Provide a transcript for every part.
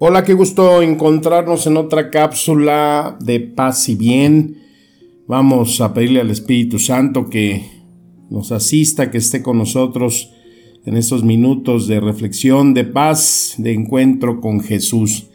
Hola, qué gusto encontrarnos en otra cápsula de paz y bien. Vamos a pedirle al Espíritu Santo que nos asista, que esté con nosotros en estos minutos de reflexión, de paz, de encuentro con Jesús.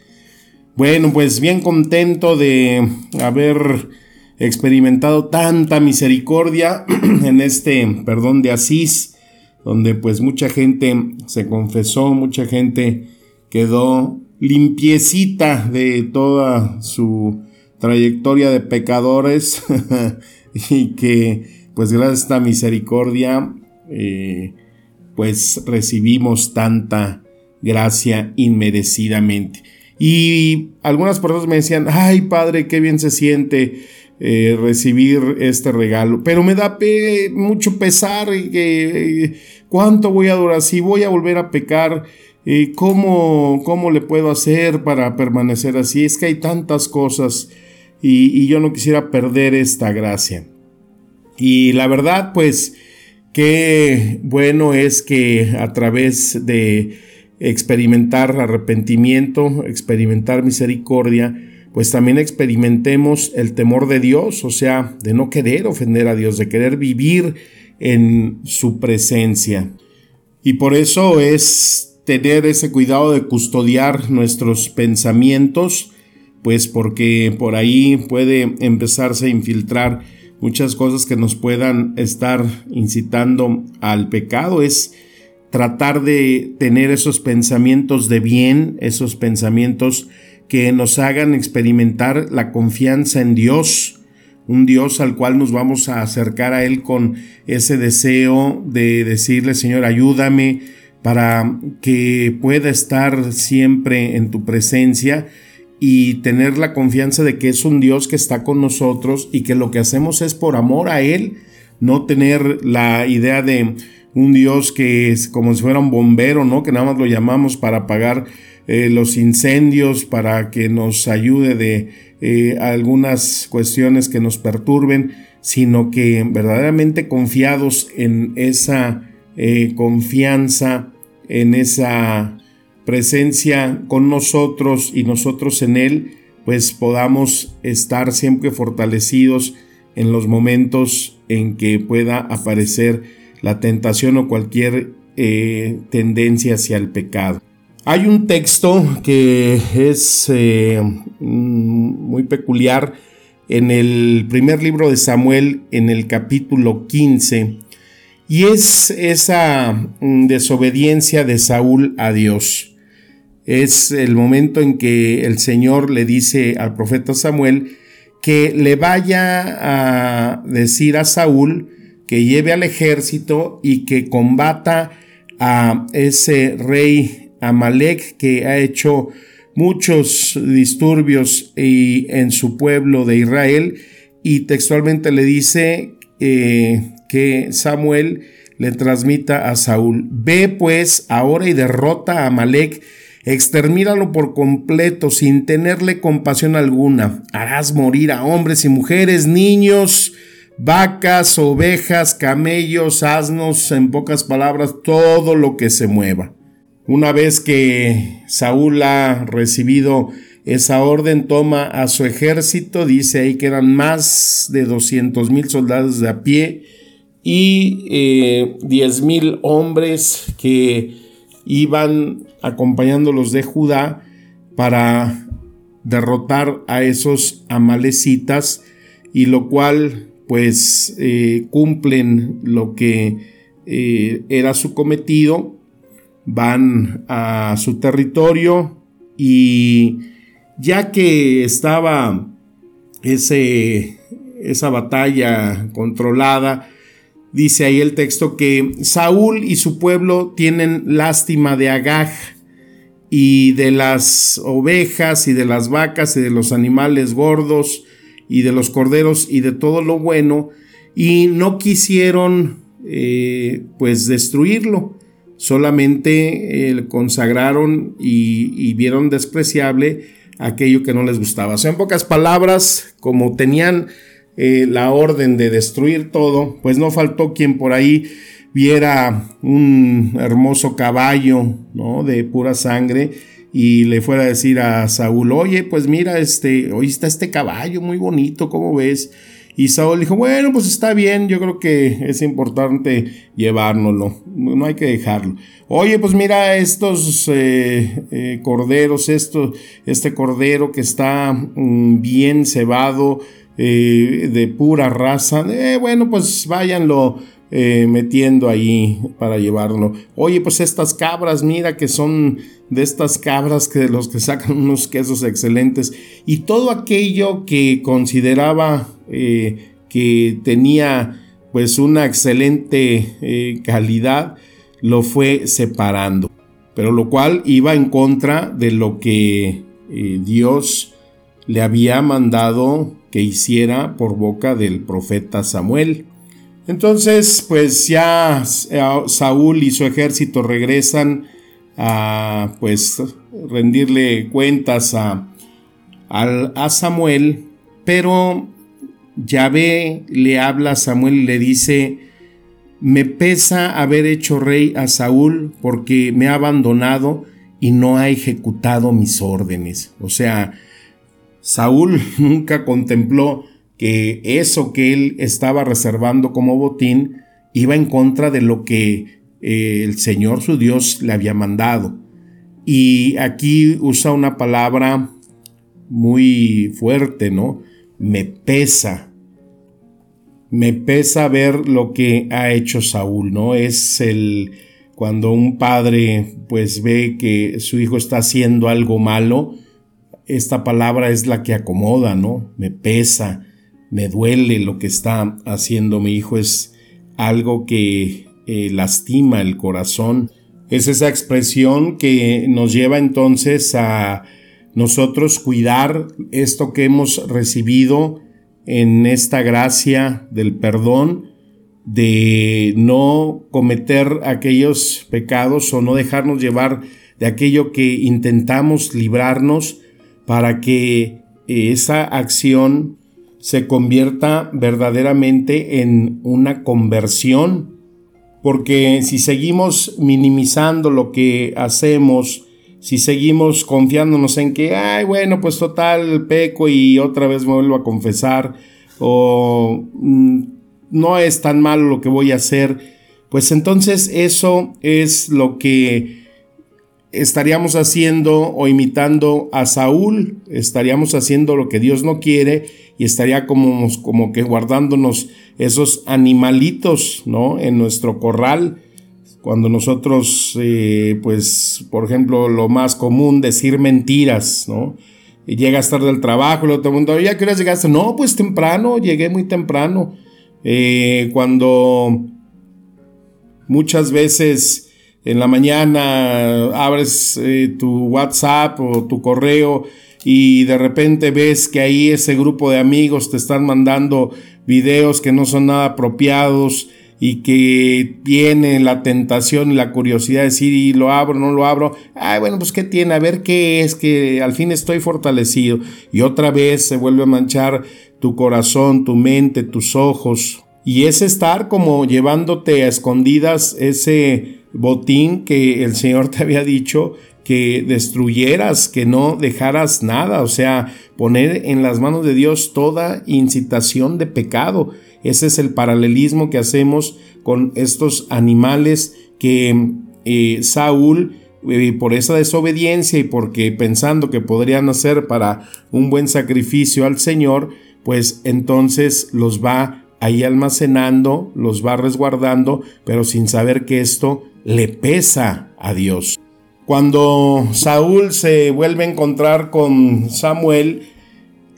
Bueno, pues bien contento de haber experimentado tanta misericordia en este perdón de Asís, donde pues mucha gente se confesó, mucha gente quedó limpiecita de toda su trayectoria de pecadores y que pues gracias a esta misericordia eh, pues recibimos tanta gracia inmerecidamente. Y algunas personas me decían, ay padre, qué bien se siente eh, recibir este regalo, pero me da mucho pesar, que eh, ¿cuánto voy a durar? Si voy a volver a pecar, ¿cómo, ¿cómo le puedo hacer para permanecer así? Es que hay tantas cosas y, y yo no quisiera perder esta gracia. Y la verdad, pues, qué bueno es que a través de experimentar arrepentimiento, experimentar misericordia, pues también experimentemos el temor de Dios, o sea, de no querer ofender a Dios, de querer vivir en su presencia. Y por eso es tener ese cuidado de custodiar nuestros pensamientos, pues porque por ahí puede empezarse a infiltrar muchas cosas que nos puedan estar incitando al pecado. Es tratar de tener esos pensamientos de bien, esos pensamientos que nos hagan experimentar la confianza en Dios, un Dios al cual nos vamos a acercar a Él con ese deseo de decirle, Señor, ayúdame, para que pueda estar siempre en tu presencia y tener la confianza de que es un Dios que está con nosotros y que lo que hacemos es por amor a Él, no tener la idea de un Dios que es como si fuera un bombero, ¿no? Que nada más lo llamamos para apagar eh, los incendios, para que nos ayude de eh, algunas cuestiones que nos perturben, sino que verdaderamente confiados en esa eh, confianza en esa presencia con nosotros y nosotros en Él, pues podamos estar siempre fortalecidos en los momentos en que pueda aparecer la tentación o cualquier eh, tendencia hacia el pecado. Hay un texto que es eh, mm, muy peculiar en el primer libro de Samuel, en el capítulo 15, y es esa mm, desobediencia de Saúl a Dios. Es el momento en que el Señor le dice al profeta Samuel que le vaya a decir a Saúl que lleve al ejército y que combata a ese rey Amalek que ha hecho muchos disturbios en su pueblo de Israel y textualmente le dice eh, que Samuel le transmita a Saúl. Ve pues ahora y derrota a Amalek, extermínalo por completo sin tenerle compasión alguna. Harás morir a hombres y mujeres, niños, vacas, ovejas, camellos, asnos, en pocas palabras, todo lo que se mueva. Una vez que Saúl ha recibido esa orden, toma a su ejército, dice ahí que eran más de 200 mil soldados de a pie, y eh, diez mil hombres que iban acompañándolos de Judá para derrotar a esos amalecitas y lo cual pues eh, cumplen lo que eh, era su cometido, van a su territorio y ya que estaba ese, esa batalla controlada, dice ahí el texto que Saúl y su pueblo tienen lástima de Agag y de las ovejas y de las vacas y de los animales gordos y de los corderos y de todo lo bueno y no quisieron eh, pues destruirlo solamente eh, consagraron y, vieron despreciable aquello que no les gustaba. O sea, en pocas palabras, como tenían eh, la orden de destruir todo, pues no faltó quien por ahí viera un hermoso caballo, ¿no? De pura sangre y le fuera a decir a Saúl, oye, pues mira, este, hoy está este caballo muy bonito, ¿cómo ves? Y Saúl dijo, bueno, pues está bien, yo creo que es importante llevárnoslo, no hay que dejarlo. Oye, pues mira estos eh, eh, corderos, esto, este cordero que está mm, bien cebado, eh, de pura raza, bueno, pues váyanlo metiendo ahí para llevarlo. Oye, pues estas cabras, mira que son de estas cabras que los que sacan unos quesos excelentes y todo aquello que consideraba eh, que tenía pues una excelente eh, calidad, lo fue separando, pero lo cual iba en contra de lo que eh, Dios le había mandado que hiciera por boca del profeta Samuel. Entonces, pues ya Saúl y su ejército regresan a pues rendirle cuentas a, a Samuel, pero Yahvé le habla a Samuel y le dice, me pesa haber hecho rey a Saúl porque me ha abandonado y no ha ejecutado mis órdenes. O sea, Saúl nunca contempló que eso que él estaba reservando como botín iba en contra de lo que eh, el Señor su Dios le había mandado. Y aquí usa una palabra muy fuerte, ¿no? me pesa. Me pesa ver lo que ha hecho Saúl, ¿no? Es el cuando un padre pues ve que su hijo está haciendo algo malo, esta palabra es la que acomoda, ¿no? Me pesa, me duele lo que está haciendo mi hijo, es algo que eh, lastima el corazón. Es esa expresión que nos lleva entonces a nosotros cuidar esto que hemos recibido en esta gracia del perdón, de no cometer aquellos pecados o no dejarnos llevar de aquello que intentamos librarnos para que esa acción se convierta verdaderamente en una conversión, porque si seguimos minimizando lo que hacemos, si seguimos confiándonos en que, ay, bueno, pues total, peco y otra vez me vuelvo a confesar, o mm, no es tan malo lo que voy a hacer, pues entonces eso es lo que estaríamos haciendo o imitando a Saúl, estaríamos haciendo lo que Dios no quiere y estaría como, como que guardándonos esos animalitos, ¿no? En nuestro corral cuando nosotros, eh, pues, por ejemplo, lo más común, decir mentiras, ¿no? Y llegas tarde al trabajo, luego te pregunta, ¿ya qué hora llegaste? No, pues temprano, llegué muy temprano. Eh, cuando muchas veces en la mañana abres eh, tu WhatsApp o tu correo y de repente ves que ahí ese grupo de amigos te están mandando videos que no son nada apropiados, y que tiene la tentación y la curiosidad de decir, y lo abro, no lo abro, ay, bueno, pues qué tiene, a ver qué es, que al fin estoy fortalecido. Y otra vez se vuelve a manchar tu corazón, tu mente, tus ojos. Y es estar como llevándote a escondidas ese botín que el Señor te había dicho que destruyeras, que no dejaras nada, o sea, poner en las manos de Dios toda incitación de pecado. Ese es el paralelismo que hacemos con estos animales que eh, Saúl, eh, por esa desobediencia y porque pensando que podrían hacer para un buen sacrificio al Señor, pues entonces los va ahí almacenando, los va resguardando, pero sin saber que esto le pesa a Dios. Cuando Saúl se vuelve a encontrar con Samuel,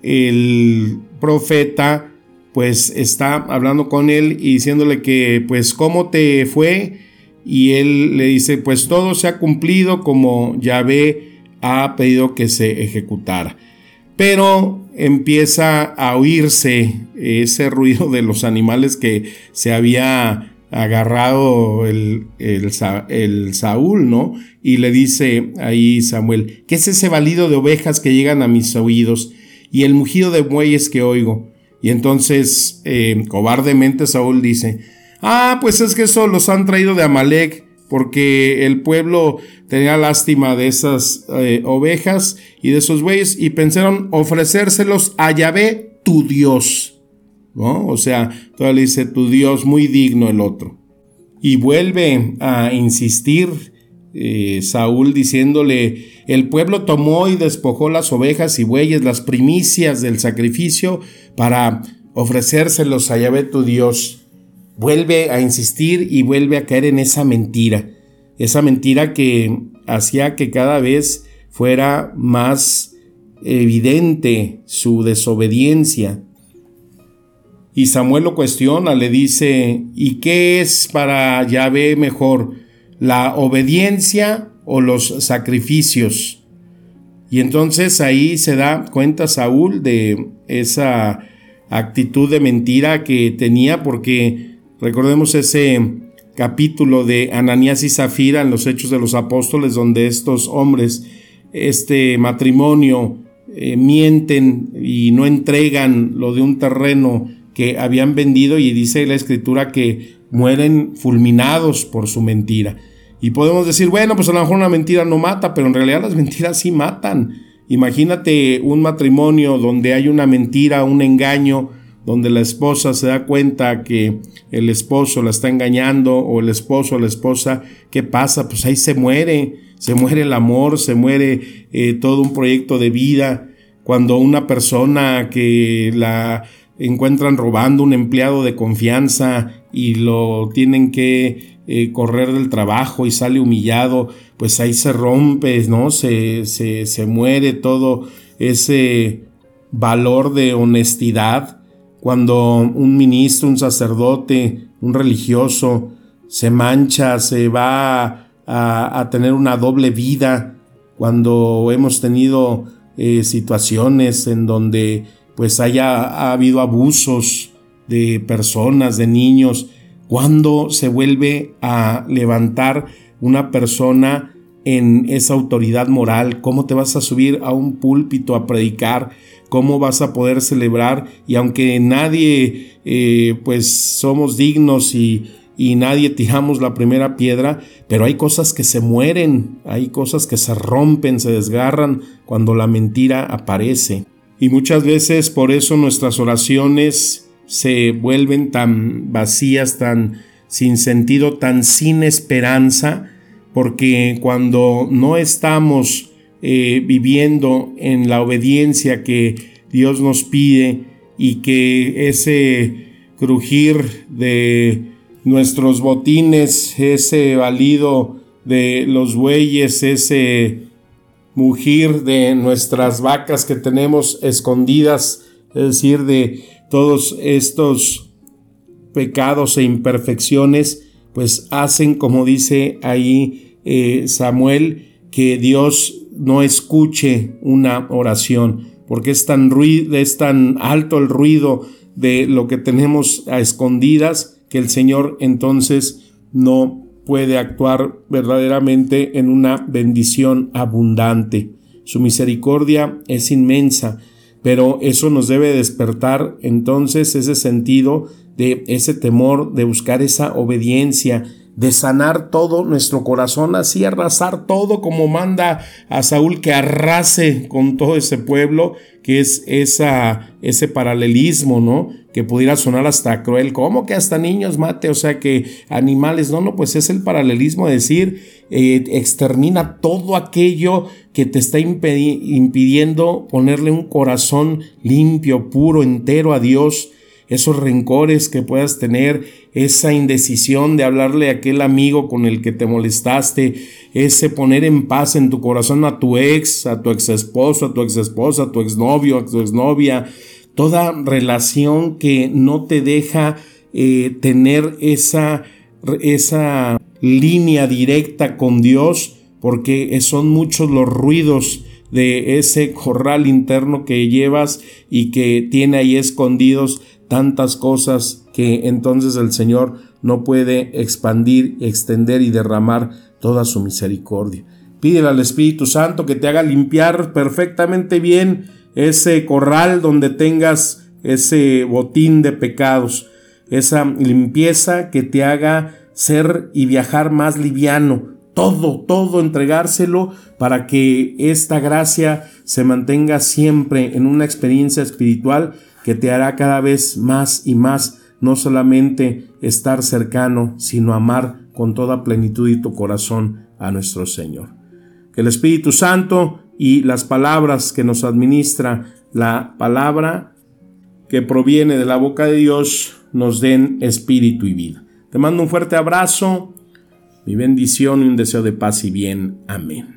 el profeta, pues está hablando con él y diciéndole que pues cómo te fue y él le dice, pues todo se ha cumplido como Yahvé ha pedido que se ejecutara. Pero empieza a oírse ese ruido de los animales que se había agarrado el, el, Saúl, ¿no? Y le dice ahí Samuel, ¿qué es ese balido de ovejas que llegan a mis oídos y el mugido de bueyes que oigo? Y entonces, eh, cobardemente Saúl dice, ah, pues es que eso los han traído de Amalek, porque el pueblo tenía lástima de esas eh, ovejas y de esos bueyes y pensaron ofrecérselos a Yahvé, tu Dios. ¿No? O sea, le dice tu Dios muy digno el otro. Y vuelve a insistir eh, Saúl diciéndole, el pueblo tomó y despojó las ovejas y bueyes, las primicias del sacrificio, para ofrecérselos a Yahvé tu Dios. Vuelve a insistir y vuelve a caer en esa mentira, esa mentira que hacía que cada vez fuera más evidente su desobediencia, y Samuel lo cuestiona, le dice, ¿y qué es para Yahvé mejor, la obediencia o los sacrificios? Y entonces ahí se da cuenta Saúl de esa actitud de mentira que tenía, porque recordemos ese capítulo de Ananías y Zafira en los Hechos de los Apóstoles, donde estos hombres, este matrimonio, eh, mienten y no entregan lo de un terreno que habían vendido y dice la escritura que mueren fulminados por su mentira. Y podemos decir, bueno, pues a lo mejor una mentira no mata, pero en realidad las mentiras sí matan. Imagínate un matrimonio donde hay una mentira, un engaño, donde la esposa se da cuenta que el esposo la está engañando o el esposo o la esposa, ¿qué pasa? Pues ahí se muere, se muere el amor, se muere eh, todo un proyecto de vida. Cuando una persona que la encuentran robando un empleado de confianza y lo tienen que eh, correr del trabajo y sale humillado, pues ahí se rompe, ¿no? Se, se, se muere todo ese valor de honestidad cuando un ministro, un sacerdote, un religioso se mancha, se va a, tener una doble vida, cuando hemos tenido eh, situaciones en donde pues haya ha habido abusos de personas, de niños, cuando se vuelve a levantar una persona en esa autoridad moral, cómo te vas a subir a un púlpito a predicar, cómo vas a poder celebrar y aunque nadie eh, pues somos dignos y, y nadie tiramos la primera piedra, pero hay cosas que se mueren, hay cosas que se rompen, se desgarran cuando la mentira aparece. Y muchas veces por eso nuestras oraciones se vuelven tan vacías, tan sin sentido, tan sin esperanza, porque cuando no estamos eh, viviendo en la obediencia que Dios nos pide y que ese crujir de nuestros botines, ese valido de los bueyes, ese mugir de nuestras vacas que tenemos escondidas, es decir, de todos estos pecados e imperfecciones, pues hacen, como dice ahí eh, Samuel, que Dios no escuche una oración, porque es tan, ruido, es tan alto el ruido de lo que tenemos a escondidas que el Señor entonces no puede actuar verdaderamente en una bendición abundante. Su misericordia es inmensa, pero eso nos debe despertar entonces ese sentido de ese temor, de buscar esa obediencia, de sanar todo nuestro corazón, así arrasar todo como manda a Saúl que arrase con todo ese pueblo, que es esa, ese paralelismo, ¿no? Que pudiera sonar hasta cruel, ¿cómo que hasta niños mate? O sea, que animales, no, no, pues es el paralelismo de decir, eh, extermina todo aquello que te está impidiendo ponerle un corazón limpio, puro, entero a Dios, esos rencores que puedas tener, esa indecisión de hablarle a aquel amigo con el que te molestaste, ese poner en paz en tu corazón a tu ex, a tu ex esposo, a tu ex esposa, a tu exnovio, a tu exnovia, toda relación que no te deja eh, tener esa, esa línea directa con Dios, porque son muchos los ruidos de ese corral interno que llevas y que tiene ahí escondidos tantas cosas que entonces el Señor no puede expandir, extender y derramar toda su misericordia. Pídele al Espíritu Santo que te haga limpiar perfectamente bien ese corral donde tengas ese botín de pecados, esa limpieza que te haga ser y viajar más liviano, todo, todo entregárselo para que esta gracia se mantenga siempre en una experiencia espiritual que te hará cada vez más y más no solamente estar cercano, sino amar con toda plenitud y tu corazón a nuestro Señor. Que el Espíritu Santo y las palabras que nos administra la palabra que proviene de la boca de Dios nos den espíritu y vida. Te mando un fuerte abrazo mi bendición y un deseo de paz y bien. Amén.